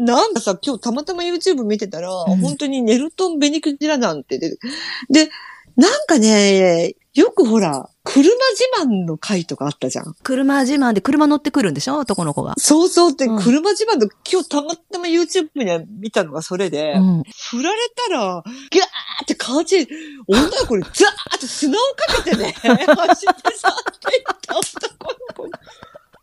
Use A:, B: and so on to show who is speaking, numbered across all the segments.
A: なんかさ、今日たまたま YouTube 見てたら、
B: うん
A: 本当にネルトン・ベニクジラ団って出てで、なんかね、よくほら、車自慢の回とかあったじゃん。
B: 車自慢で車乗ってくるんでしょ？男の子が。
A: そうそうって、
B: うん
A: 車自慢の、今日たまたま YouTube に見たのがそれで、
B: うん。
A: 振られたら、ギャーって感じ、女の子にザーって砂をかけてね、走って去っていった男の子に。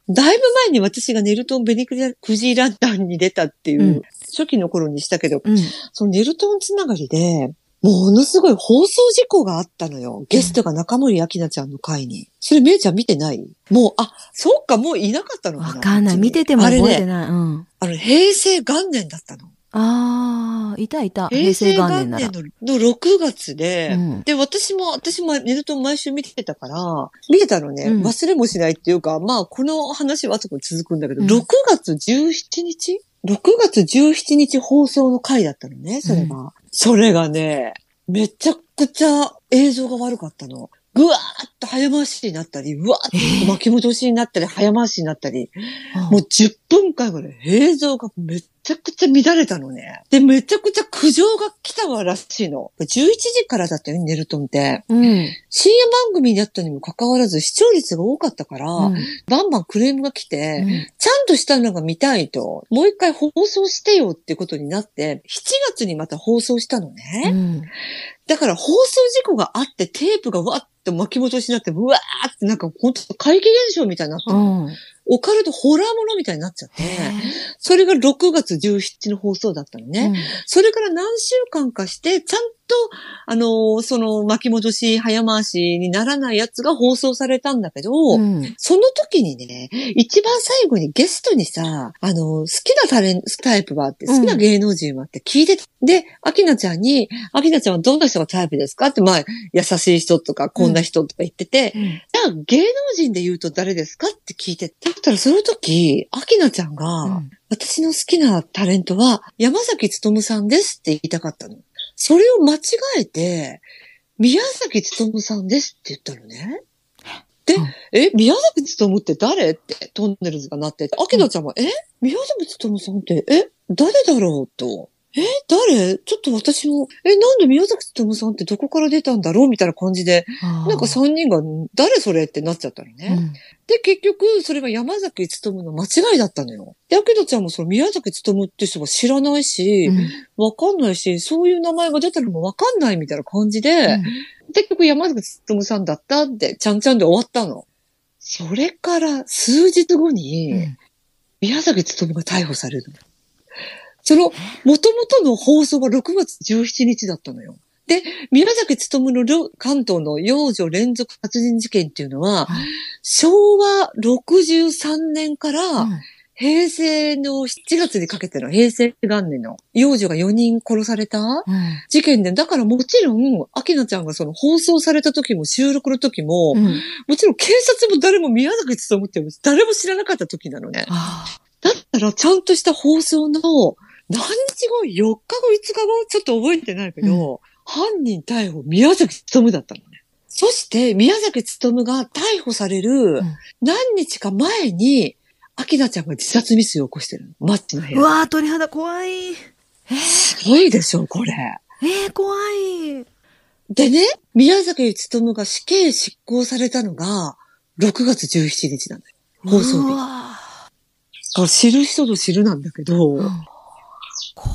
A: だいぶ前に私がネルトン・ベニクジラ団に出たっていう、
B: うん
A: 初期の頃にしたけど、
B: うん。
A: そのネルトンつながりで、ものすごい放送事故があったのよ。ゲストが中森明菜ちゃんの回に。それ、めいちゃん見てない？もう、あ、そっか、もういなかったのかな
B: わかんない。見てても
A: あれね、
B: 覚えてない。うん。
A: あの、平成元年だったの。
B: ああ、いたいた。平
A: 平
B: 成
A: 成元
B: 元年なら
A: 年。のの6月で、
B: うん
A: で、私も、私もネルトン毎週見てたから、見てたのね、
B: うん
A: 忘れもしないっていうか、まあ、この話は後から続くんだけど、
B: うん
A: 6月17日 ?6 月17日放送の回だったのね、それが。それがね、めちゃくちゃ映像が悪かったの。ぐわーっと早回しになったり、うわーっと巻き戻しになったり、早回しになったり、もう10分間ぐらい映像がめちゃくちゃ乱れたのね。で、めちゃくちゃ苦情が来たわらしいの。11時からだったよね、ネルトンって。
B: うん。
A: 深夜番組だったにもかかわらず視聴率が多かったから、
B: うん
A: バンバンクレームが来て、
B: うん
A: ちゃんとしたのが見たいと、もう一回放送してよってことになって、7月にまた放送したのね。
B: うん
A: だから放送事故があって、テープがわーって巻き戻しになって、うわーってなんか本当怪奇現象みたいになって、
B: うん。
A: オカルトホラーものみたいになっちゃって、それが6月17の放送だったのね。それから何週間かして、ちゃんと、あのーその巻き戻し、早回しにならないやつが放送されたんだけど、
B: うん。
A: その時にね、一番最後にゲストにさ、あの、好きなタレント、タイプはあって、好きな芸能人はって聞いてた、で、アキナちゃんに、アキナちゃんはどんな人がタイプですか？って、まあ、優しい人とか、こんな人とか言ってて、
B: うん。
A: じゃあ芸能人で言うと誰ですか？って聞いて、だったらその時、アキナちゃんが、
B: うん
A: 私の好きなタレントは山崎努さんですって言いたかったの。それを間違えて、宮崎努さんですって言ったのね。で、
B: うん。
A: え、宮崎努って誰？ってトンネルズがなってて、アキナちゃんは、え？宮崎努さんって、え？誰だろうと。え誰？ちょっと私も、え、なんで宮崎努さんってどこから出たんだろうみたいな感じで、なんか3人が、誰それってなっちゃったのね。
B: うん
A: で、結局、それが山崎努の間違いだったのよ。で、アキドちゃんもその宮崎努って人は知らないし、わかんないし、そういう名前が出たのもわかんないみたいな感じで、結局山崎努さんだったって、ちゃんちゃんで終わったの。それから数日後に、
B: うん
A: 宮崎努が逮捕されるの。その、元々の放送が6月17日だったのよ。で、宮崎努の両関東の幼女連続殺人事件っていうのは、
B: はい。
A: 昭和63年から
B: うん。
A: 平成の7月にかけての平成元年の幼女が4人殺された
B: うん。
A: 事件で、だからもちろん、秋菜ちゃんがその放送された時も収録の時も、
B: うん。
A: もちろん警察も誰も宮崎努って誰も知らなかった時なのね。
B: あ
A: だったらちゃんとした放送の何日後、4日後、5日後、ちょっと覚えてないけど、犯人逮捕宮崎努だったのね。そして宮崎努が逮捕される
B: ん
A: 何日か前に、秋菜ちゃんが自殺未遂を起こしてるの。マッチの部屋。
B: ーうわー鳥肌怖い。え
A: すごいでしょ、これ。
B: ー、えー、怖い。
A: でね、宮崎努が死刑執行されたのが6月17日なのよ。放送日知る人ぞ知るなんだけど、
B: ーうん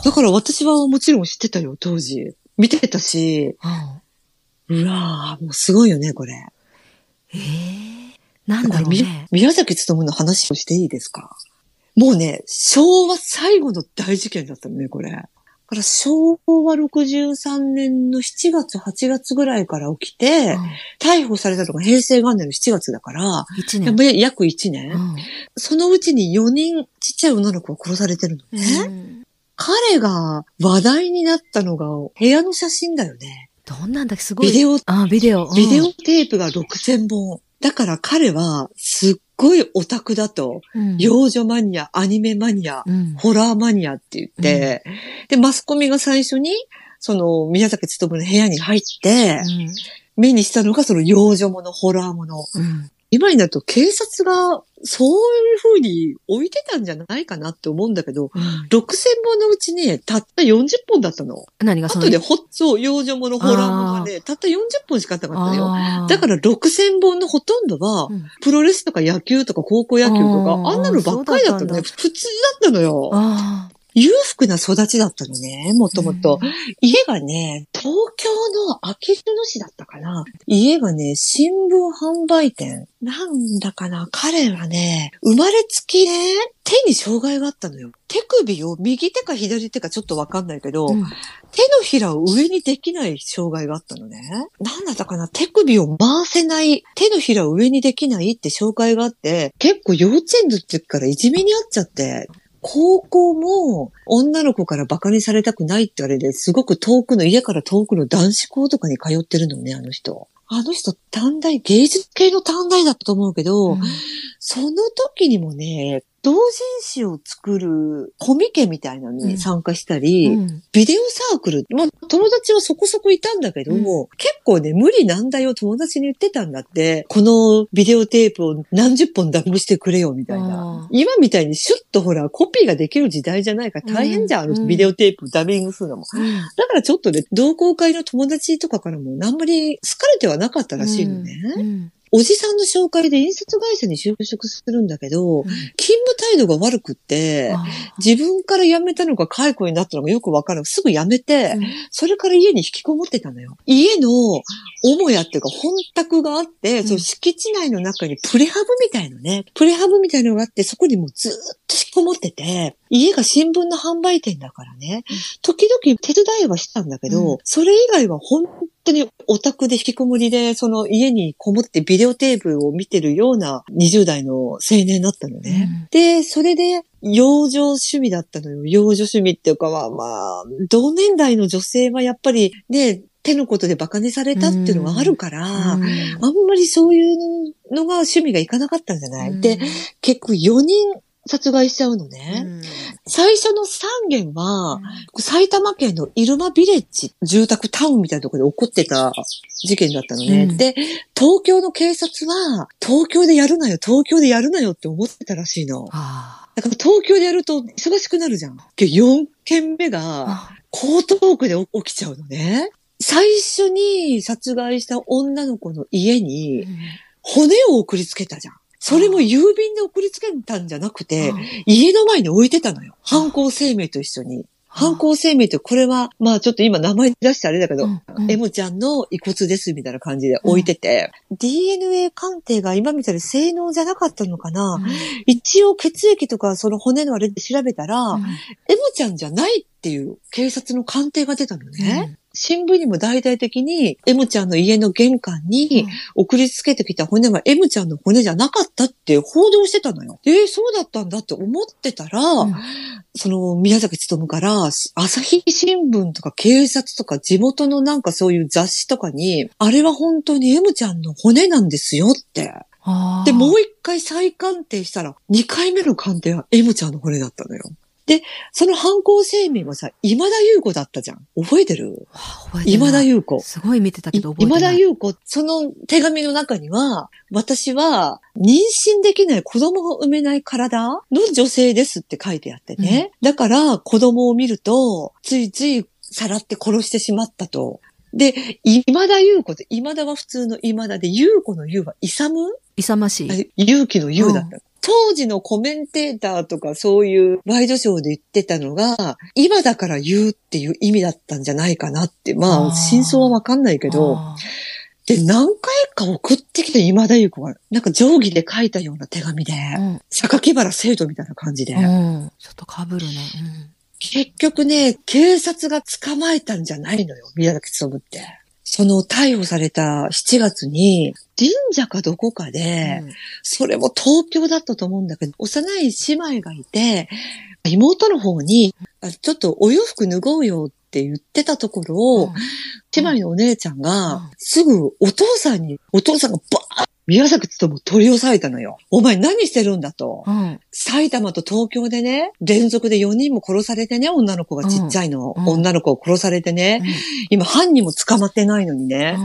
A: だから私はもちろん知ってたよ、当時。見てたし、
B: うん
A: うわぁ、もうすごいよね、これ。
B: えー、なんだろう
A: み
B: ね。
A: 宮崎努の話をしていいですか？もうね、昭和最後の大事件だったのね、これ。だから昭和63年の7月、8月ぐらいから起きて、逮捕されたのが平成元年の7月だから、
B: 一年。
A: 約1年、
B: うん
A: そのうちに4人ちっちゃい女の子が殺されてるのね。
B: うん
A: 彼が話題になったのが部屋の写真だよね。
B: どんなんだっけすごい。
A: ビデオ、
B: あ、ビデオ。うん
A: ビデオテープが6000本。だから彼はすっごいオタクだと。
B: うん
A: 幼女マニア、アニメマニア、
B: うん
A: ホラーマニアって言って、で、マスコミが最初に、その、宮崎努の部屋に入って、目にしたのがその幼女もの、ホラーもの。
B: うん
A: 今になると警察がそういう風に置いてたんじゃないかなって思うんだけど、
B: うん
A: 6000本のうちね、たった40本だったの。
B: 何がその
A: 後でほ、そう、幼女もの、ホラーものがね、たった40本しかなかったのよ。
B: あー
A: だから6000本のほとんどは、
B: うん
A: プロレスとか野球とか高校野球とか、
B: あ
A: んなのばっかりだったのね。
B: そ
A: 普通だったのよ。
B: あ
A: 裕福な育ちだったのね、もともと。家がね、東京のあきる野市だったかな。家がね、新聞販売店。なんだかな、彼はね、生まれつきね、手に障害があったのよ。手首を右手か左手かちょっとわかんないけど、
B: うん
A: 手のひらを上にできない障害があったのね。なんだったかな手首を回せない、手のひらを上にできないって障害があって、結構幼稚園の時からいじめにあっちゃって、高校も女の子からバカにされたくないって言われて、すごく遠くの、家から遠くの男子校とかに通ってるのね、あの人。あの人、短大、芸術系の短大だったと思うけど、その時にもね、同人誌を作るコミケみたいなのに参加したり、
B: うん。
A: ビデオサークル、まあ、友達はそこそこいたんだけど、
B: うん。
A: 結構ね、無理難題を友達に言ってたんだって、このビデオテープを何十本ダビングしてくれよ、みたいな。
B: あ。
A: 今みたいにシュッとほら、コピーができる時代じゃないから大変じゃん、
B: うん。
A: あのビデオテープダビングするのも。
B: うん。
A: だからちょっとね、同好会の友達とかからもあんまり好かれてはなかったらしいのね。
B: うん
A: おじさんの紹介で印刷会社に就職するんだけど、
B: うん
A: 勤務態度が悪くって、
B: あ
A: 自分から辞めたのか解雇になったのかよくわからない。すぐ辞めて、
B: ー
A: それから家に引きこもってたのよ。家の母屋っていうか本宅があって、
B: ん
A: その敷地内の中にプレハブみたいのね。プレハブみたいのがあって、そこにもうずーっと引きこもってて、家が新聞の販売店だからね。時々手伝いはしたんだけど、
B: うん
A: それ以外は本当にオタクで引きこもりで、その家にこもってビデオテープを見てるような20代の青年だったのね。で、それで、幼女趣味だったのよ。幼女趣味っていうかは、まあ、同年代の女性はやっぱりね、手のことで馬鹿にされたっていうのがあるから、あんまりそういうのが趣味がいかなかったんじゃない、で、結構4人殺害しちゃうのね。最初の3件は、埼玉県の入間ビレッジ、住宅タウンみたいなところで起こってた事件だったのね。
B: うん
A: で、東京の警察は、東京でやるなよ、東京でやるなよって思ってたらしいの。
B: あ
A: だから東京でやると忙しくなるじゃん。4件目が、
B: あ
A: 江東区で起きちゃうのね。最初に殺害した女の子の家に骨を送りつけたじゃん。それも郵便で送りつけたんじゃなくて、家の前に置いてたのよ。犯行声明と一緒に。犯行声明ってこれは、まあちょっと今名前出してあれだけど、
B: うん。うん。
A: ちゃんの遺骨ですみたいな感じで置いてて、DNA 鑑定が今みたいに性能じゃなかったのかな、一応血液とかその骨のあれで調べたら、M ちゃんじゃないっていう警察の鑑定が出たのね。新聞にも大々的に M ちゃんの家の玄関に送りつけてきた骨は M ちゃんの骨じゃなかったって報道してたのよ。えー、そうだったんだって思ってたら、
B: うん
A: その宮崎勤から朝日新聞とか警察とか地元のなんかそういう雑誌とかに、あれは本当に M ちゃんの骨なんですよって。で、もう一回再鑑定したら、二回目の鑑定は M ちゃんの骨だったのよ。で、その犯行声明はさ、今田優子だったじゃん。覚えてる？今田優子。
B: すごい見てたけど覚えて
A: 今
B: ない。
A: 田優子、その手紙の中には、私は妊娠できない子供が産めない体の女性ですって書いてあってね。だから子供を見ると、ついついさらって殺してしまったと。で、今田優子って、今田は普通の今田で、優子の優は勇む
B: 勇ましい。
A: あ勇気の勇だった。当時のコメンテーターとかそういうワイドショーで言ってたのが、今だから言うっていう意味だったんじゃないかなって。ま
B: あ
A: 真相はわかんないけど、
B: あ
A: で、何回か送ってきて今田優子が、なんか定規で書いたような手紙で、
B: ーうん
A: 榊原生徒みたいな感じで、
B: うんちょっと被るね。
A: 結局ね、警察が捕まえたんじゃないのよ、宮崎勤って。その逮捕された7月に、神社かどこか
B: う
A: で、
B: ん。
A: それも東京だったと思うんだけど、幼い姉妹がいて、妹の方に、あちょっとお洋服脱ごうよって言ってたところを、姉妹のお姉ちゃん
B: うん。
A: が、すぐお父さんに、お父さんがバーっ宮崎勤取り押さえたのよ。お前何してるんだと。
B: うん。
A: 埼玉と東京でね、連続で4人も殺されてね、女の子がちっちゃいの。
B: うんうん
A: 女の子を殺されてね、今犯人も捕まってないのにね。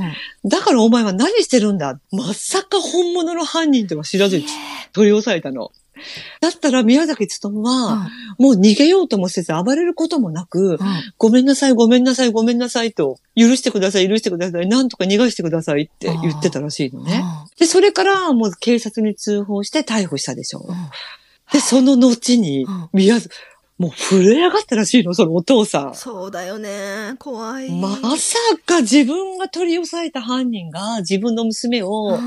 B: うん。
A: だからお前は何してるんだまさか本物の犯人とは知らずに取り押さえたの。だったら宮崎勤は、もう逃げようともせず暴れることもなく、ごめんなさい、ごめんなさい、ごめんなさいと、許してください、許してください、なんとか逃がしてくださいって言ってたらしいのね。で、それからもう警察に通報して逮捕したでしょ。で、その後に
B: うん、
A: 宮崎、もう震え上がったらしいの、そのお父さん。
B: そうだよね。怖い。
A: まさか自分が取り押さえた犯人が自分の娘を、
B: うん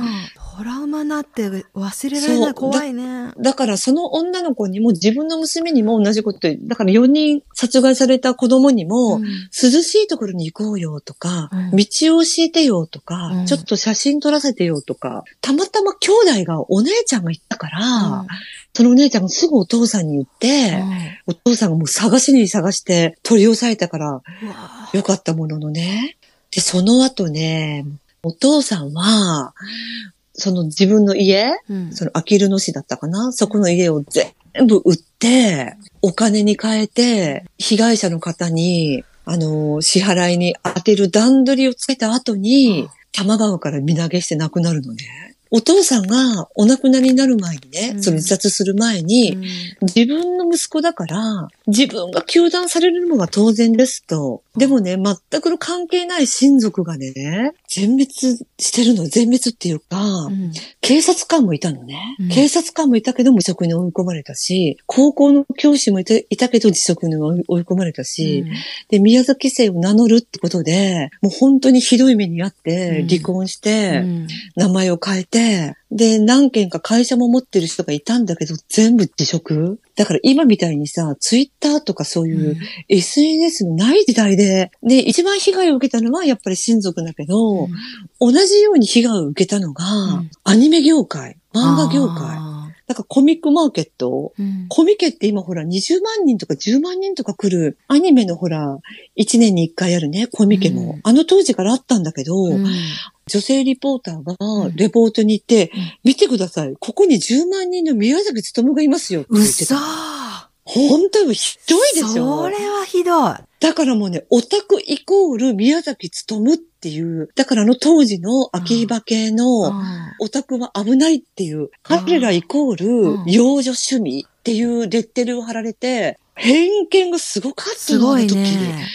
B: トラウマになって忘れられない。怖いね。
A: だからその女の子にも自分の娘にも同じことでだから4人殺害された子供にも、
B: うん
A: 涼しいところに行こうよとか、
B: うん
A: 道を教えてよとか、
B: うん
A: ちょっと写真撮らせてよとか、たまたま兄弟がお姉ちゃんが行ったから、そのお姉ちゃんがすぐお父さんに言って、お父さんがもう探しに探して取り押さえたからよかったもののね。で、その後ね、お父さんは、その自分の家、
B: うん。
A: そのあきる野市だったかな？そこの家を全部売って、お金に変えて、被害者の方に、あの、支払いに当てる段取りをつけた後に、玉川から身投げして亡くなるのね。お父さんがお亡くなりになる前にね、
B: うん。
A: その自殺する前に、
B: うん。
A: 自分の息子だから、自分が糾弾されるのが当然ですと。でもね、全くの関係ない親族がね、全滅してるの、全滅っていうか、
B: うん。
A: 警察官もいたのね。
B: うん。
A: 警察官もいたけど無職に追い込まれたし、高校の教師もいたいたけど自職に追い込まれたし、で、宮崎姓を名乗るってことで、もう本当にひどい目にあって
B: うん、
A: 離婚し
B: う
A: て、
B: ん。
A: 名前を変えて、で、何件か会社も持ってる人がいたんだけど、全部辞職？だから今みたいにさ、ツイッターとかそういう SNS のない時代で、で、一番被害を受けたのはやっぱり親族だけど、同じように被害を受けたのが、
B: ん。
A: アニメ業界、漫画業界。
B: あ
A: なんかコミックマーケット？
B: ーうん
A: コミケって今ほら20万人とか10万人とか来るアニメのほら1年に1回あるね、コミケも。
B: うん
A: あの当時からあったんだけど、
B: うん
A: 女性リポーターが
B: うん
A: レポートに行って、
B: うん
A: 見てください。ここに10万人の宮崎勤がいますよって言って。
B: そ
A: た。本当にひどいでしょ
B: それはひどい。
A: だからもうね、オタクイコール宮崎勤っていう、だからあの当時の秋葉系のオタクは危ないっていう、彼らイコー
B: うん。
A: ル幼女趣味っていうレッテルを貼られて、偏見がすごかったの、
B: すごい
A: あの時
B: ね。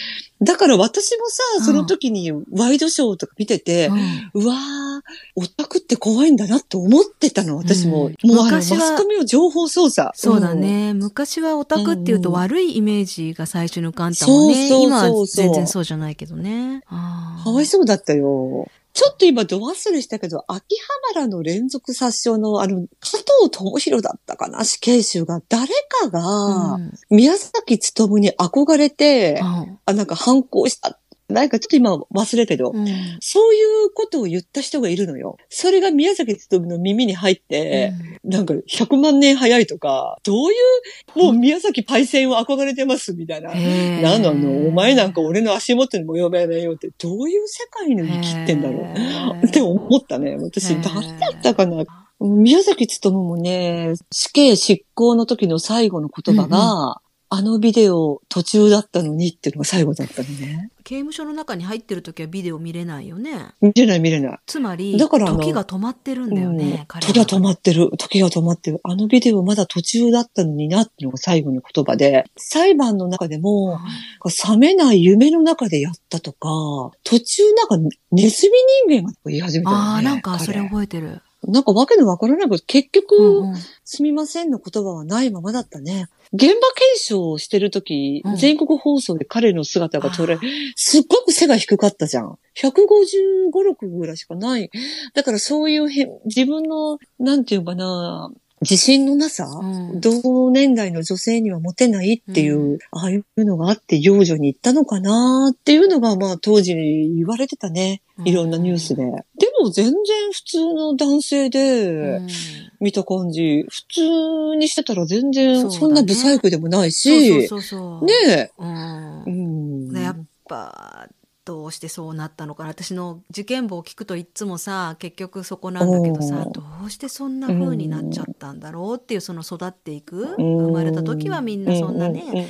A: だから私も
B: うん
A: さ、その時にワイドショーとか見てて、
B: うん
A: うわー、オタクって怖いんだなって思ってたの、私も。
B: うん
A: もうあの、マ
B: 昔は
A: スコミの情報操作。
B: そうだね。昔はオタクっていうと
A: うん
B: 悪いイメージが最初に浮かんだもんね。
A: そうそうそうそう
B: 今は全然そうじゃないけどね。
A: かわいそうだったよ。ちょっと今、ド忘れしたけど、秋葉原の連続殺傷の、あの、加藤智弘だったかな、死刑囚が、誰かが、
B: うん。
A: 宮崎勤に憧れて、
B: うん。
A: あ、なんか反抗した。なんかちょっと今忘れたけど、
B: うん。
A: そういうことを言った人がいるのよ。それが宮崎勤の耳に入って、なんか100万年早いとか、どういう、もう宮崎パイセンを憧れてますみたいな。なんなのお前なんか俺の足元にも呼べないよって、どういう世界に生きてんだろう。って思ったね。私、誰だったかな。宮崎勤もね、死刑執行の時の最後の言葉が、あのビデオ途中だったのにっていうのが最後だったのね。
B: 刑務所の中に入ってる時はビデオ見れないよね。
A: 見れない見れない。
B: つまり、
A: だから
B: 時が止まってるんだよ
A: うん
B: ね、彼は
A: 時が止まってる。時が止まってる。あのビデオまだ途中だったのになっていうのが最後の言葉で、裁判の中でも、覚めない夢の中でやったとか、途中なんかネズミ人間が言い始めたよね。
B: ああ、なんかそれ
A: 彼
B: 覚えてる。
A: なんかわけのわからないけど、結局、
B: うんうん
A: すみませんの言葉はないままだったね。現場検証をしてるとき、
B: うん
A: 全国放送で彼の姿が撮れ
B: あ、
A: すっごく背が低かったじゃん。155、6ぐらいしかない。だからそういうへん自分の、なんていうかな、自信のなさ、
B: うん
A: 同年代の女性にはモテないっていう、
B: う
A: ああいうのがあって幼女に行ったのかなっていうのが、まあ当時言われてたね。いろんなニュースで。でも全然普通の男性で、
B: うん。
A: 見た感じ、普通にしてたら全然
B: ね。
A: そんなブサイクでもないし、
B: そうそう。
A: ねえ、
B: うん。
A: うん。
B: やっぱ、どうしてそうなったのかな。私の受験簿を聞くといつもさ結局そこなんだけどさどうしてそんな風になっちゃったんだろうっていうその育っていく
A: うん。
B: 生まれた時はみんなそんなね、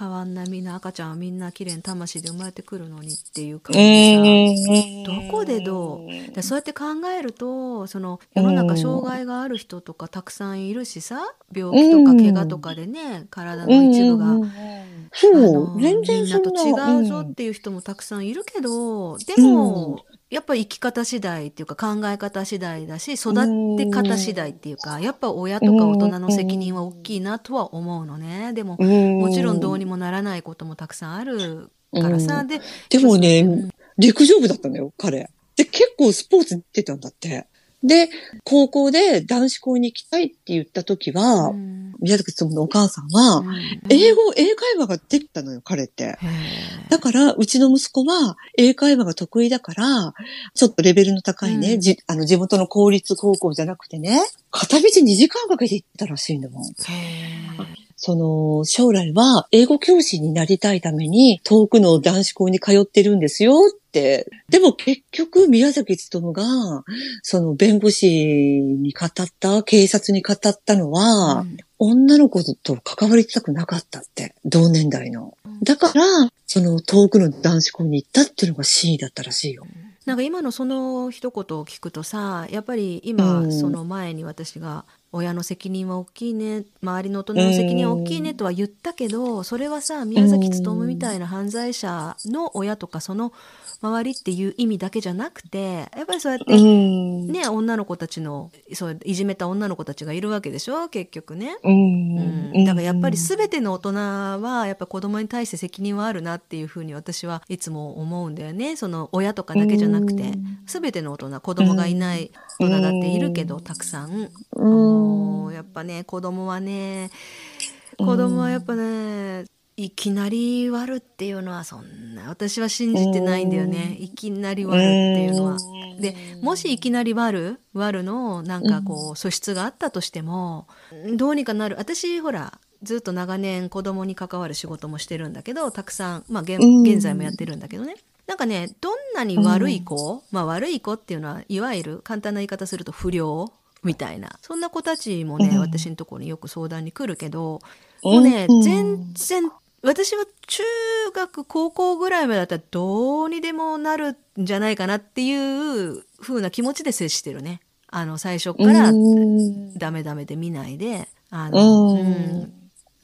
A: うんうん
B: 変わんないみんな赤ちゃんはみんな綺麗に魂で生まれてくるのにっていう感
A: う
B: じでどこでどでそうやって考えるとその世の中障害がある人とかたくさんいるしさ病気とか怪我とかでね体の一部が。あ
A: う
B: の、
A: 全然
B: みん。なと違うぞっていう人もたくさん。いるけど、でも、やっぱ生き方次第っていうか考え方次第だし育て方次第っていうかやっぱ親とか大人の責任は大きいなとは思うのね。でも
A: うん。
B: もちろんどうにもならないこともたくさんあるからさ、
A: うん。
B: で
A: でもね、
B: うん
A: 陸上部だったのよ、彼。で、結構スポーツに出てたんだって。で、高校で男子校に行きたいって言った時は、
B: うん
A: 宮崎勤のお母さんは、
B: うん
A: 英語、英会話ができたのよ、彼って。
B: へ
A: だから、うちの息子は英会話が得意だから、ちょっとレベルの高いね、
B: うん
A: じあの地元の公立高校じゃなくてね、片道2時間かけて行ったらしいんだもん。その、将来は英語教師になりたいために遠くの男子校に通ってるんですよって。でも結局宮崎勤が、その弁護士に語った、警察に語ったの
B: ー
A: は、
B: うん
A: 女の子と関わりたくなかったって。同年代の。だから、その遠くの男子校に行ったっていうのが真意だったらしいよ。
B: なんか今のその一言を聞くとさやっぱり今、
A: うん
B: その前に私が親の責任は大きいね周りの大人の責任は大きいねとは言ったけど、それはさ宮崎勉みたいな犯罪者の親とかその周りっていう意味だけじゃなくてやっぱりそうやって、
A: ん。
B: ね女の子たちのそういじめた女の子たちがいるわけでしょ結局ね。
A: うん。
B: うん、だからやっぱり全ての大人はやっぱ子供に対して責任はあるなっていうふうに私はいつも思うんだよね。その親とかだけじゃなくて
A: うん。
B: 全ての大人子供がいない大人だっているけどたくさんやっぱね子供はね子供はやっぱねいきなり割るっていうのはそんな私は信じてないんだよね。いきなり割るっていうのは。でもしいきなり割る割るのなんかこう素質があったとしてもどうにかなる。私ほらずっと長年子供に関わる仕事もしてるんだけどたくさん、まあ、現在もやってるんだけどね。なんかねどんなに悪い子、まあ悪い子っていうのはいわゆる簡単な言い方すると不良みたいな。そんな子たちもね、
A: うん。
B: 私のところによく相談に来るけどもうね、
A: うん。
B: 全然私は中学高校ぐらいまでだったらどうにでもなるんじゃないかなっていう風な気持ちで接してるね。あの最初から
A: うん。
B: ダメダメで見ないで。あの、
A: うん。
B: うん。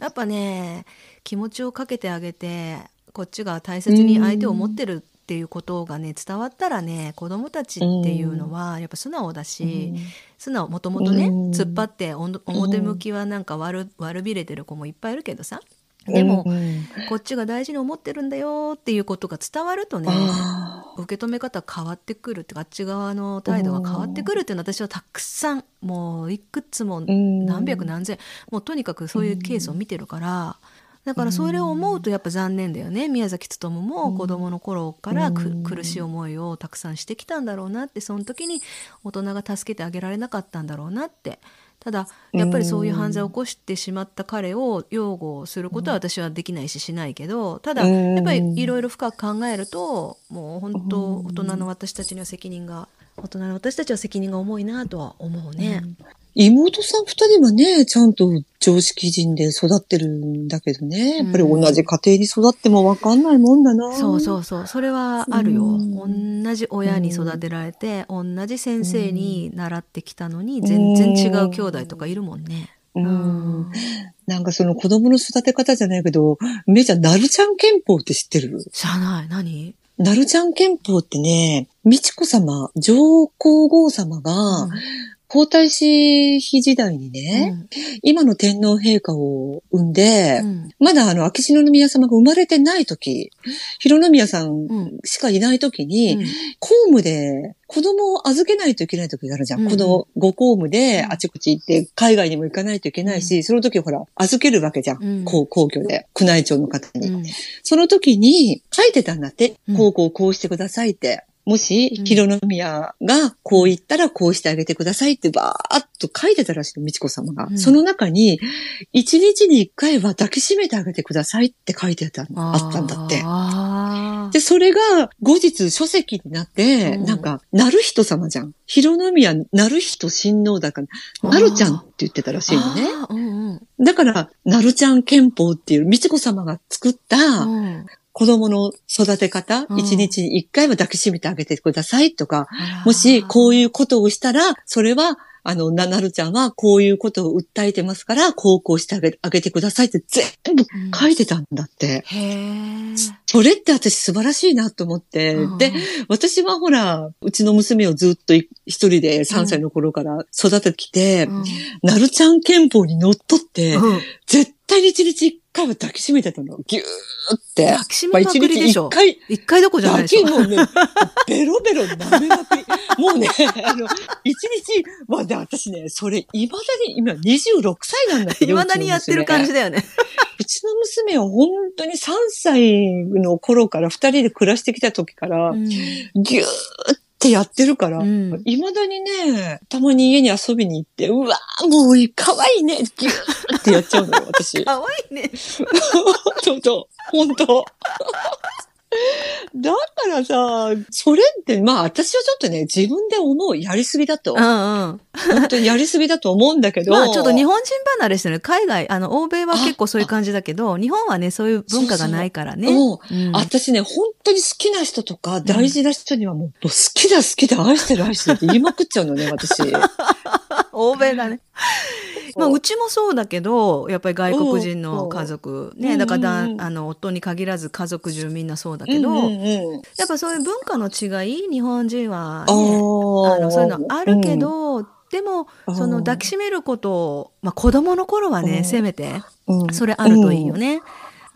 B: やっぱね気持ちをかけてあげてこっちが大切に相手を持ってるっていうことがね伝わったらね子供たちっていうのはやっぱ素直だし、素直もともとね、
A: うん。
B: 突っ張って表向きはなんか悪悪びれてる子もいっぱいいるけどさでも、
A: うん。
B: こっちが大事に思ってるんだよっていうことが伝わるとね
A: あ
B: 受け止め方変わってくるってあっち側の態度が変わってくるっていうのは私はたくさんもういくつも
A: ー
B: 何百何千もうとにかくそういうケースを見てるから。だからそれを思うとやっぱ残念だよね。宮崎勉も子供の頃から苦しい思いをたくさんしてきたんだろうなってその時に大人が助けてあげられなかったんだろうなって。ただやっぱりそういう犯罪を起こしてしまった彼を擁護することは私はできないししないけどただ
A: うん。
B: やっぱりいろいろ深く考えるともう本当大人の私たちには責任が大人の私たちは責任が重いなとは思うね。
A: 妹さん二人はね、ちゃんと常識人で育ってるんだけどね。やっぱり同じ家庭に育ってもわかんないもんだな。
B: そうそうそう。それはあるよ、
A: うん。
B: 同じ親に育てられて、同じ先生に習ってきたのに全然違う兄弟とかいるもんね。
A: う。
B: うん。
A: なんかその子供の育て方じゃないけど、めいちゃん、なるちゃん憲法って知ってる？
B: 知らない。何？
A: なるちゃん憲法ってね、美智子様、上皇后様が、皇太子妃時代にね、今の天皇陛下を産んで、
B: うん。
A: まだあの、秋篠宮様が生まれてない時、広宮さん
B: うん。
A: しかいない時に、
B: うん。
A: 公務で子供を預けないといけない時があるじゃん。
B: うん。
A: このご公務であちこち行って海外にも行かないといけないし、その時ほら、預けるわけじゃん。
B: うん。
A: こう皇居で、宮内庁の方に。
B: うん。
A: その時に書いてたんだって。
B: う。ん。
A: こうこうこうしてくださいって。もし、
B: うん
A: 広宮がこう言ったらこうしてあげてくださいってばーっと書いてたらしいの、美智子様が。
B: うん
A: その中に、一日に一回は抱きしめてあげてくださいって書いてたあったんだって。で、それが後日書籍になって、
B: うん
A: なんか、なる人様じゃん。広宮なる人親王だから、なるちゃんって言ってたらしいのね。
B: うんうん
A: だから、なるちゃん憲法っていう、美智子様が作った
B: うん
A: 子供の育て方、
B: うん
A: 一日に一回は抱きしめてあげてくださいとか、もしこういうことをしたら、それは、あの、な、なるちゃんはこういうことを訴えてますから、こうしてあげあげてくださいって全部書いてたんだって。
B: へえ。
A: それって私素晴らしいなと思って。
B: うん
A: で、私はほら、うちの娘をずっとい一人で3歳の頃から育ててきて、
B: うん
A: なるちゃん憲法にのっとって、
B: うん
A: 絶対に一日一回は抱きしめてたの。ぎゅーって。
B: 抱きしめまくりでしょ
A: まあ一日一回
B: 一回どころじゃない
A: だ
B: でしょ。
A: けもうね、ベロベロ舐めまくり。もうね、あの、一日、まあで、私ね、それ、未だに、今26歳なんだけど。
B: 未だにやってる感じ
A: で。
B: だよね。
A: うちの娘は本当に3歳の頃から2人で暮らしてきた時から、
B: うん
A: ぎゅーってやってるから、
B: うん
A: 未だにね、たまに家に遊びに行って、うわーもう可愛いね、ぎゅーってやっちゃうのよ、私。
B: かわいいね。
A: そうそう。本当。だからさ、それって、まあ私はちょっとね、自分で思う、やりすぎだと
B: う。んうん。
A: 本当にやりすぎだと思うんだけど。
B: まあちょっと日本人離れしてる。海外、あの、欧米は結構そういう感じだけど、日本はね、そういう文化がないからね。
A: もう、
B: うん
A: 私ね、本当に好きな人とか、大事な人にはもう、もう好きだ好きだ、愛してる愛してるって言いまくっちゃうのね、私。
B: 欧米だね。まあ、
A: そう。
B: うちもそうだけど、やっぱり外国人の家族、ね、
A: うん
B: だからだあの、夫に限らず家族中みんなそうだけど、やっぱそういう文化の違い、日本人は
A: あ
B: ね、
A: ー。
B: あの、そういうのあるけ、ど、でも、
A: うん
B: その抱きしめることを、まあ子供の頃はね、
A: うん。
B: せめて、
A: うん。
B: それあるといいよね。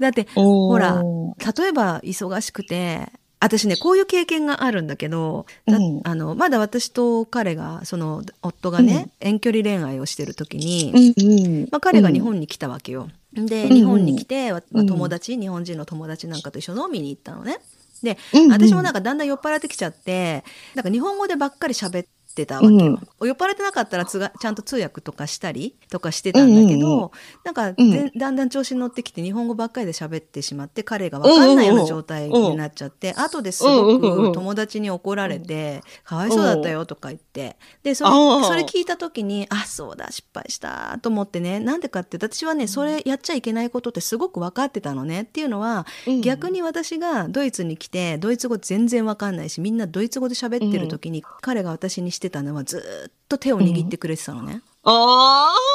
B: だって、
A: ほ
B: ほら例えば忙しくて、私ね、こういう経験があるんだけど、だ
A: うん。
B: あの、まだ私と彼が、その、夫がね、遠距離恋愛をしてる時に、
A: うんうん。
B: まあ、彼が日本に来たわけよ。で、
A: うん
B: 日本に来て、わ
A: うん。
B: 友達、日本人の友達なんかと一緒に飲みに行ったのね。で、
A: うんうん。
B: 私もなんかだんだん酔っ払ってきちゃって、なんか日本語でばっかり喋ってたわけよ。酔っ払ってなかったらつがちゃんと通訳とかしたりとかしてたんだけど、
A: うんうんうん。
B: なんか、
A: うん。
B: でだんだん調子に乗ってきて日本語ばっかりで喋ってしまって彼が分かんないような状態になっちゃって、後ですご
A: うんうんうん
B: く友達に怒られて、かわいそうだったよとか言って、で、そ
A: あ
B: れ
A: ー
B: それ聞いた時に、あ、そうだ、失敗したと思ってね、なんでかって私はね、それやっちゃいけないことってすごく分かってたのね。っていうのは、
A: うん。
B: 逆に私がドイツに来てドイツ語全然わかんないしみんなドイツ語で喋ってる時に、彼が私にしてたのはずーっと手を握ってくれてたのね。
A: ああ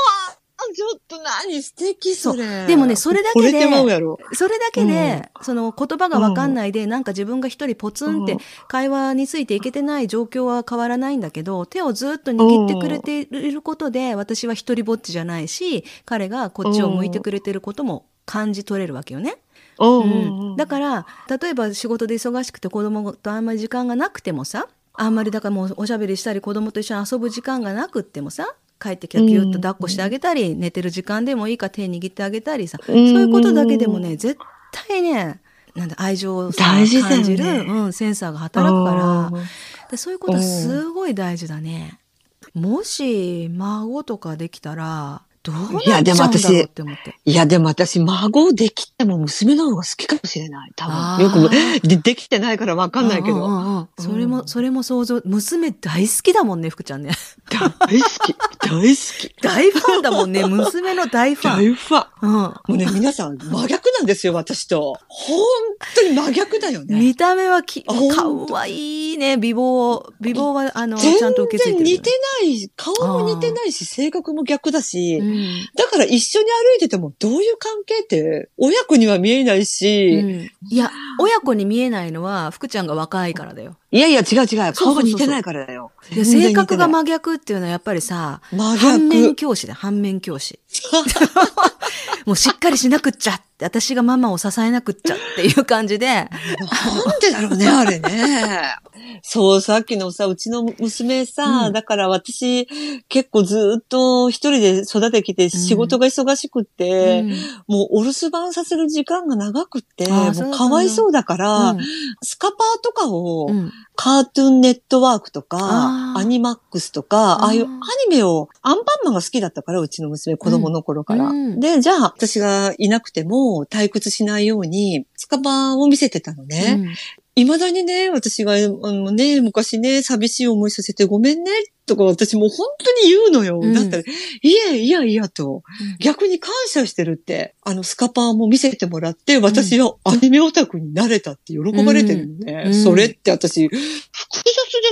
A: ちょっと何素敵それ。
B: でもねそれだけで。それだけで、その言葉がわかんないで、なんか自分が一人ポツンって
A: うん。
B: 会話についていけてない状況は変わらないんだけど、手をずっと握ってくれていることで、私は一人ぼっちじゃないし、彼がこっちを向いてくれてることも感じ取れるわけよね。
A: うん。
B: うん、だから例えば仕事で忙しくて子供とあんまり時間がなくてもさあんまりだからもうおしゃべりしたり子供と一緒に遊ぶ時間がなくってもさ帰ってきたらぎゅっと抱っこしてあげたり、寝てる時間でもいいから手握ってあげたりさ、
A: うん。
B: そういうことだけでもね絶対ねなんだ愛情をさ
A: 大事
B: 感じる、うん、センサーが働くから。
A: うん。
B: でそういうことはすごい大事だね。もし孫とかできたらどうなっちゃうんだろうって思って。
A: いや、でも私、孫できても娘の方が好きかもしれない。多分。よくで、できてないからわかんないけど。
B: それも、
A: うん
B: それも想像、娘大好きだもんね、福ちゃんね。
A: 大好き。大好き。
B: 大ファンだもんね、娘の大ファン。
A: 大ファン。
B: うん。
A: もうね、皆さん、真逆なんですよ、私と。本当に真逆だよね。
B: 見た目はき、かわいいね、美貌。美貌は、あの、
A: 全
B: ちゃんと受け継いでる。
A: 然似てない、顔も似てないし、性格も逆だし、
B: うん。
A: だから一緒に歩いててもどういう関係って、親子には見えないし、
B: うんいや、親子に見えないのは、福ちゃんが若いからだよ。
A: いやいや、違う違う、顔が似てないからだよ。
B: 性格が真逆っていうのはやっぱりさ、
A: 真
B: 反面
A: 逆。
B: 教師だよ、反面教師。もうしっかりしなくっちゃっ私がママを支えなくっちゃっていう感じで、
A: なんでだろうね、あれね。そう、さっきのさ、うちの娘さ、
B: うん。
A: だから私、結構ずっと一人で育ててきて仕事が忙しくって、
B: うん。
A: もうお留守番させる時間が長くって、もうかわいそうだから、
B: うん。
A: スカパーとかを、
B: うん。
A: カートゥーンネットワークとかアニマックスとか、
B: あー
A: ああいうアニメを、アンパンマンが好きだったから、うちの娘、子供の頃から。
B: うん。
A: で、じゃあ、私がいなくても退屈しないように、スカパーを見せてたのね。
B: うん。
A: 未だにね、私が、あのね、昔ね、寂しい思いさせてごめんね、とか私もう本当に言うのよ。
B: うん。
A: だったら、いえ、いやいやと、逆に感謝してるって、あの、スカパーも見せてもらって、私はアニメオタクになれたって喜ばれてるのね。
B: うん。
A: それって私、複雑で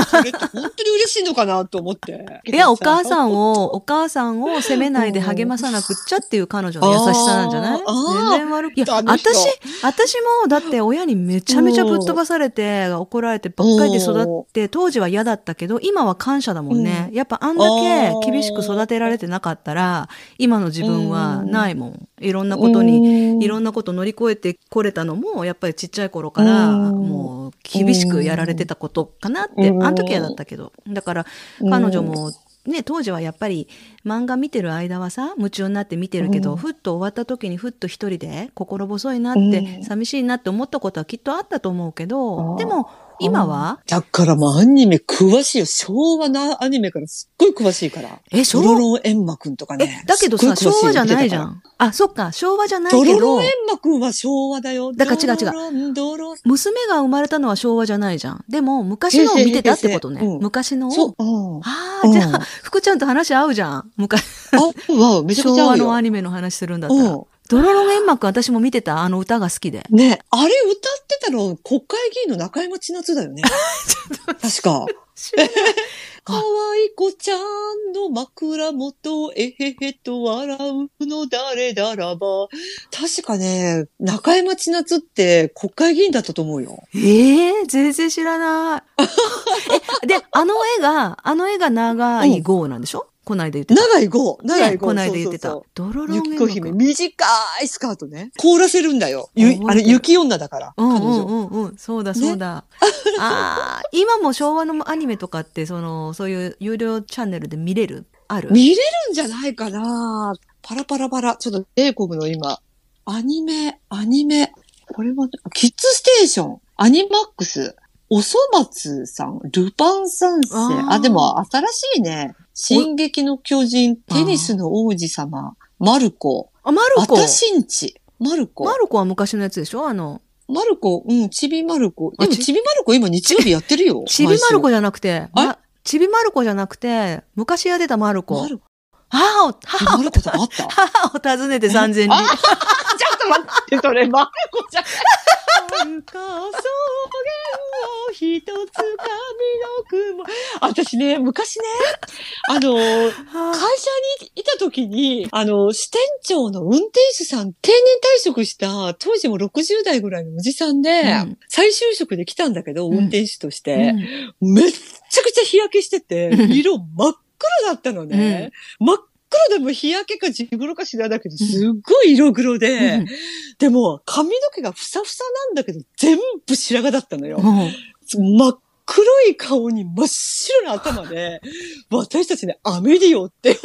A: さ、それって本当に嬉しいのかなと思って。
B: いや、お母さんを、お母さんを責めないで励まさなくっちゃっていう彼女の優しさなんじゃない？全然悪く。いや、私、私もだって親にめちゃめちゃぶっ飛ばされて、怒られてばっかりで育って、当時は嫌だったけど、今は感謝だもんね。やっぱあんだけ厳しく育てられてなかったら、今の自分はないもん。いろんなことに、いろんなこと乗り越えてこれたのも、やっぱりちっちゃい頃から、
A: うん。
B: もう厳しくやられてたことかなって、
A: うん。
B: あの時はだったけど。だから、彼女も、ね、当時はやっぱり漫画見てる間はさ夢中になって見てるけど、
A: うん。
B: ふっと終わった時にふっと一人で心細いなって、
A: うん。
B: 寂しいなって思ったことはきっとあったと思うけどでも今は？
A: だからもうアニメ詳しいよ。昭和のアニメからすっごい詳しいから。
B: え昭和？
A: ドロロンエンマくんとかね
B: え。だけどさ昭和じゃないじゃんあそっか昭和じゃない。けど
A: ドロロンエンマくんは昭和だよ。
B: だから違う違う娘が生まれたのは昭和じゃないじゃんでも昔のを見てたってことね、昔の？を
A: そう。うん。
B: ああじゃあ、
A: うん
B: 福ちゃんと話合うじゃん昔
A: あ、わめちゃく
B: 昭
A: ちゃ合うよ。
B: 和のアニメの話するんだったら、
A: うん。
B: ドロロンエンマくん私も見てたあの歌が好きで
A: ね、あれ歌ってたの国会議員の中山千夏だよね。確か。可愛い子ちゃんの枕元、えへへと笑うの誰だらば。確かね、中山千夏って国会議員だったと思うよ。
B: ええ全然知らない。え、で、あの絵が、あの絵が長い号なんでしょ、こないだ言ってた。
A: 長い号、長い号。
B: ねこないだ言ってた。ドロ。ロン
A: ゆきこ姫、短いスカートね。凍らせるんだよ。ゆあれ、雪女だから、
B: うんう。んうんうん。そうだそうだ。ああ、今も昭和のアニメとかって、その、そういう有料チャンネルで見れる？ある？
A: 見れるんじゃないかなパラパラパラ。ちょっと、英国の今、アニメ、アニメ。これも、キッズステーション、アニマックス、おそ松さん、ルパン三世。
B: あ
A: でも新しいね。進撃の巨人、テニスの王子様、マルコ、
B: あ、マルコ。
A: アタシンチ、マルコ。
B: マルコは昔のやつでしょ？あの、
A: マルコ、うん、ちびマルコ。でも、
B: あち
A: ちびマルコ今日曜日やってるよ。
B: ちびマルコ
A: 毎
B: じゃなくて、まちびマルコじゃなくて、昔やってたマルコ
A: 週マ。ルコ、
B: 母を、母を。母を訪ねて三千里。
A: あちょっと待って、それ、マルコじゃん。遥か草原を。一つ髪の雲。私ね、昔ね、あの、会社にいた時に、あの、支店長の運転手さん、定年退職した、当時も60代ぐらいのおじさんで、
B: うん。
A: 再就職で来たんだけど、
B: うん。
A: 運転手とし
B: う
A: て、
B: ん。
A: めっちゃくちゃ日焼けしてて
B: う、ん
A: 色真っ黒だったのね。真っ黒でも日焼けか地黒か知らないけど、すっごい色黒で、
B: うん
A: でも髪の毛がふさふさなんだけど、全部白髪だったのよ。
B: うん
A: 真っ黒い顔に真っ白な頭で、私たちね、アメリオって。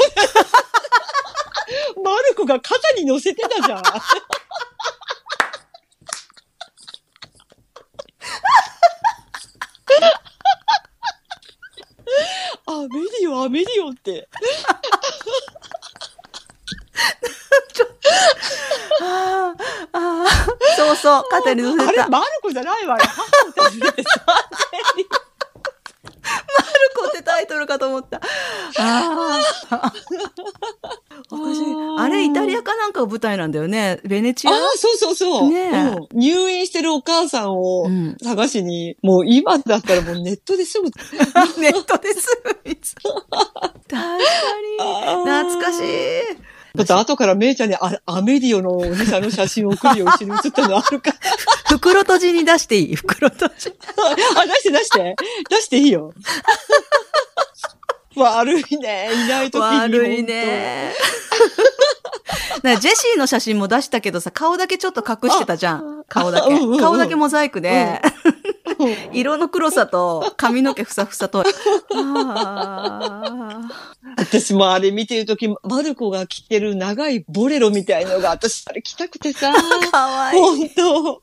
A: マルコが肩に乗せてたじゃん。アメリオ、アメリオって。
B: あーあー、そうそう、肩に乗せた。
A: あれ、マルコじゃないわよ。母を訪ねてさ。
B: コってタイトルかと思った。ああ。おかしい。あれ、イタリアかなんかが舞台なんだよね。ベネチア？
A: ああ、そうそうそう。
B: ねえ
A: うん入院してるお母さんを
B: うん。
A: 探しに、もう今だったらもうネットですぐ。
B: ネットですぐ
A: ちょっと後からめいちゃんにあアメディオのお兄さんの写真を送るよ、うちに写ったのあるから。
B: 袋閉じに出していい袋閉じ。
A: あ、出して出して。出していいよ。悪いね。いないときに。
B: 悪いね。だ からジェシーの写真も出したけどさ、顔だけちょっと隠してたじゃん。顔だけ。
A: うんうんうん
B: 顔だけモザイクで、
A: 本当。
B: 色の黒さと髪の毛ふさふさと。あ
A: 私もあれ見てるとき、マルコが着てる長いボレロみたいのが、私あれ着たくてさ。
B: ー かわいい。
A: 本当。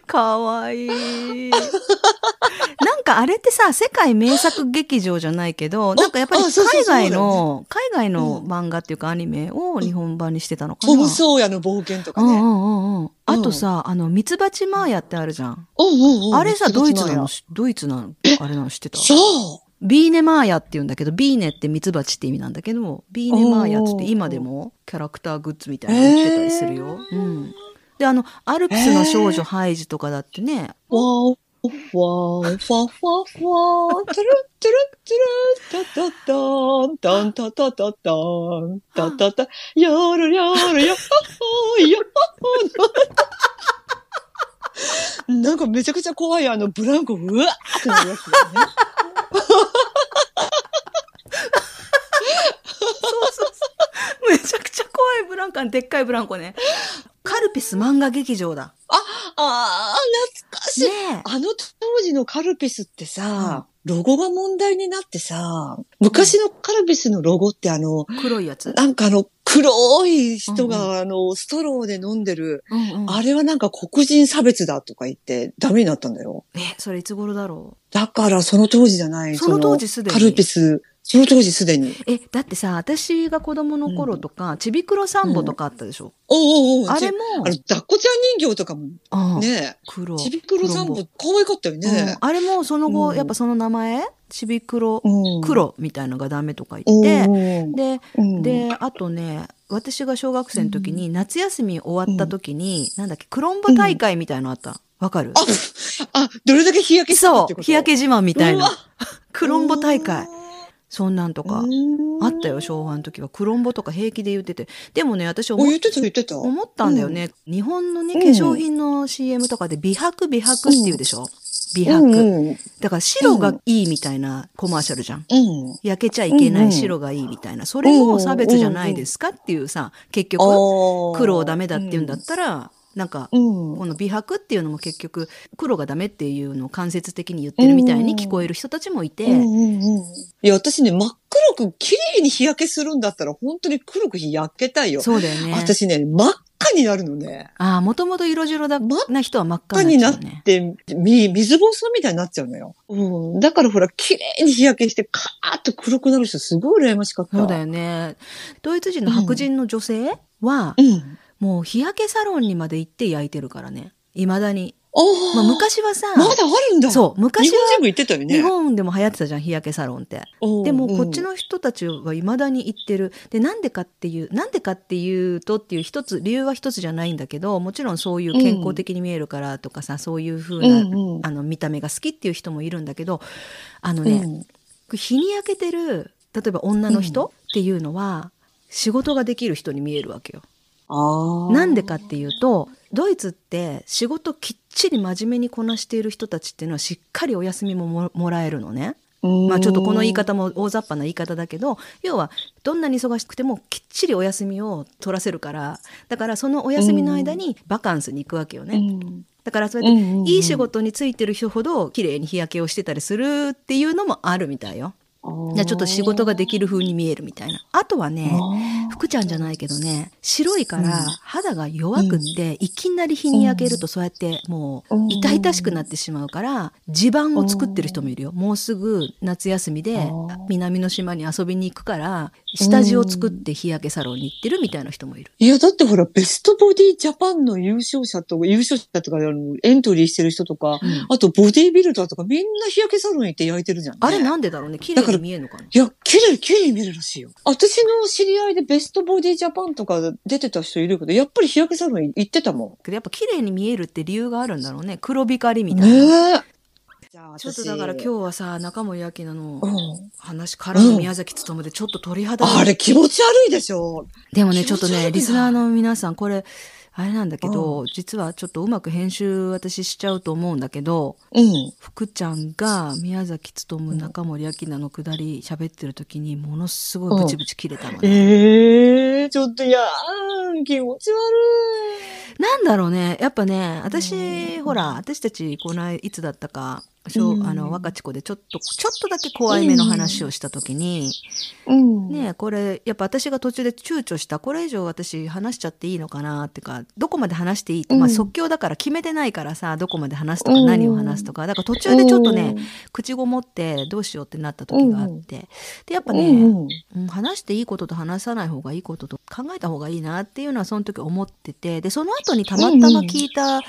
B: かわいい。なんかあれってさ、世界名作劇場じゃないけど、なんかやっぱり海外の、海外の漫画っていうかアニメを日本版にしてたのかな。
A: トム・ソーヤの冒険とかね。
B: うんうんうんうん。あとさ、あの、ミツバチマーヤってあるじゃん。
A: うんうんうん。
B: あれさ、ドイツなの？
A: そ、
B: ドイツなの、あれなの知ってた？
A: う。
B: ビーネマーヤって言うんだけど、ビーネってミツバチって意味なんだけど、ビーネマーヤっつって
A: おー
B: 今でもキャラクターグッズみたいなの売ってたりするよ。うん。で、あの、アルプスの少女ハイジとかだってね、
A: わー、ふわー、ふわふわふわー、トゥルットゥルットゥルッ、タタタン、タンタタタタン、タタタ、やるやるやっほー、やっほー。なんかめちゃくちゃ怖いあのブランコ、うわーってなるやつだよね。
B: そうそうそう。めちゃくちゃ怖いブランコ、でっかいブランコね。カルピス漫画劇場だ。
A: ああ、懐かしい。
B: ねえ。
A: あの当時のカルピスってさ、ロゴが問題になってさ、昔のカルピスのロゴってあの、
B: 黒いやつ？
A: なんかあの、黒い人があの、ストローで飲んでる、
B: うんうん。
A: あれはなんか黒人差別だとか言ってダメになったんだよ。
B: え、それいつ頃だろ
A: だからその当時じゃない。
B: その当時すでに？
A: カルピス、その当時すでに。
B: うえ、だってさ、私が子供の頃とか、ちびくろサンボとかあったでしょ？
A: おうおうおう
B: あれも、
A: あの、抱っこちゃん人形とかも
B: うん
A: ね、
B: 黒。
A: ちびくろさん
B: 黒
A: も可愛かったよ
B: うん。
A: ね。
B: あれもその後、
A: うん。
B: やっぱその名前？ちびくろ、
A: うん。
B: 黒みたいのがダメとか
A: お
B: 言って、
A: う
B: で、
A: うん。
B: で、あとね、私が小学生の時に、夏休み終わった時に、なんだっけ、クロンボ大会みたいのあった。わかる？
A: あ、あ、どれだけ日焼け
B: そう日焼け自慢みたいうな
A: わ。
B: クロンボ大会。そんなんとか。あったよ、
A: ょ。
B: 昭和の時は。クロンボとか平気で言ってて。でもね、私
A: お、
B: 思っ
A: 言ってた言ってた。
B: 思ったんだよね。日本のね、
A: うん
B: 化粧品の CM とかで美白美白って言うでしょ、美白、
A: うんうん。
B: だから白がいいみたいなコマーシャルじゃん。
A: うん。
B: 焼けちゃいけない白がいいみたいな。それも差別じゃないですかっていうさ、結局、黒ダメだって言うんだったら、なんか、
A: うん。
B: この美白っていうのも結局黒がダメっていうのを間接的に言ってるみたいに聞こえる人たちもいて、
A: うんうんうんいや、私ね、真っ黒く綺麗に日焼けするんだったら、本当に黒く日焼けたいよ。
B: そうだよね。
A: 私ね、真っ赤になるのね。
B: ああ、もともと色白だな人は真っ赤
A: 赤になっ
B: になっ。
A: て、み、水ぼうそうみたいになっちゃうのよ。うん。だからほら、綺麗に日焼けして、カーッと黒くなる人、すごい羨ましかった。
B: そうだよね。ドイツ人の白人の女性は、
A: うん。
B: もう日焼けサロンにまで行って焼いてるからね。未だに。まあ昔はさ、
A: まだあるんだ。
B: そう、昔は
A: 日本ね。
B: 日本でも流行ってたじゃん、日焼けサロンって。
A: うん
B: でもこっちの人たちは未だに行ってる。で、なんでかっていう、なんでかっていうとっていう一つ、理由は一つじゃないんだけど、もちろんそういう健康的に見えるからとかさ、そういう風な、
A: うんうん
B: あの見た目が好きっていう人もいるんだけど、あのね、
A: うん
B: 日に焼けてる、例えば女の人っていうのは、仕事ができる人に見えるわけよ。なんでかっていうとドイツって仕事きっちり真面目にこなしている人たちっていうのはしっかりお休みもももらえるのね。まあちょっとこの言い方も大雑把な言い方だけど要はどんなに忙しくてもきっちりお休みを取らせるからだからそのお休みの間にバカンスに行くわけよね。
A: うん
B: だからそうやっていい仕事についてる人ほど綺麗に日焼けをしてたりするっていうのもあるみたいよ。じゃあちょっと仕事ができる風に見えるみたいな。あとはね、福ちゃんじゃないけどね、白いから肌が弱くって、いきなり日に焼けるとそうやってもう
A: うん
B: 痛々しくなってしまうから、地盤を作ってる人もいるよ。もうすぐ夏休みで南の島に遊びに行くから、下地を作って日焼けサロンに行ってるみたいな人もいる。
A: いや、だってほら、ベストボディジャパンの優勝者とか、優勝者とか、エントリーしてる人とか、
B: うん。
A: あとボディビルダーとか、みんな日焼けサロン行って焼いてるじゃん、ね。
B: あれなんでだろうね。綺麗に見えるのかない
A: や、綺麗、綺麗に見えるらしいよ。私の知り合いでベストボディジャパンとか出てた人いるけど、やっぱり日焼けサロン行ってたも
B: けどやっぱ綺麗に見えるって理由があるんだろうね。黒光りみ
A: ん。
B: たいな。
A: ねえ。
B: ちょっとだから今日はさ、中森明菜の
A: うん
B: 話からの宮崎努でちょっと鳥肌が
A: あれ気持ち悪いでしょ。
B: でもね、ちょっとね、リスナーの皆さん、これ、あれなんだけど、実はちょっとうまく編集私しちゃうと思うんだけど、
A: うん。
B: 福ちゃんが宮崎勉、中森明菜のくだり喋ってる時にものすごいブチブチ切れたのね。
A: ええー、ちょっといやー、気持ち悪
B: なんだろうね。やっぱね、私、
A: うん
B: ほら、私たち、この間、いつだったか、あの、若ち子でちょっと、ちょっとだけ怖いめの話をしたときに、
A: い。うん。
B: ねこれ、やっぱ私が途中で躊躇した、これ以上私話しちゃっていいのかなってか、どこまで話していいって、まあ
A: うん
B: 即興だから決めてないからさ、どこまで話すとか何を話すとか、だから途中でちょっとね、、口ごもってどうしようってなった時があって、で、やっぱ
A: うん
B: ね、
A: うん。
B: うん、話していいことと話さない方がいいことと考えた方がいいなっていうのはその時思っててでその後にたまたま聞いた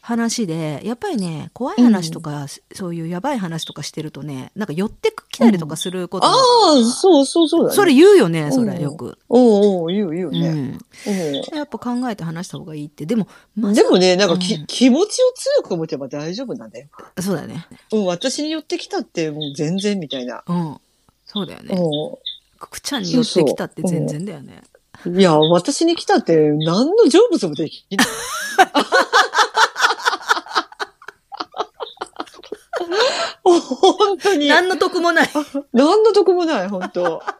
B: 話で、やっぱりね怖い話とか、そういうやばい話とかしてるとねなんか寄ってきたりとかすること
A: あ
B: が、
A: あ、そうそうそうだね。
B: それ言うよねそ
A: うん
B: れよく、
A: おうおう、言う言うね。
B: うん、やっぱ考えて話した方がいいってでもま
A: でもね、なんかき、
B: うん
A: 気持ちを強く持てば大丈夫なんだよ。
B: そうだよね
A: うん、私に寄ってきたってもう全然みたいな。
B: うんそうだよね
A: う
B: くちゃんに寄ってきたって全然だよね
A: ん。いや、私に来たって何の成仏もできない。本当に。
B: 何の得もない。
A: 何の得もない、本当。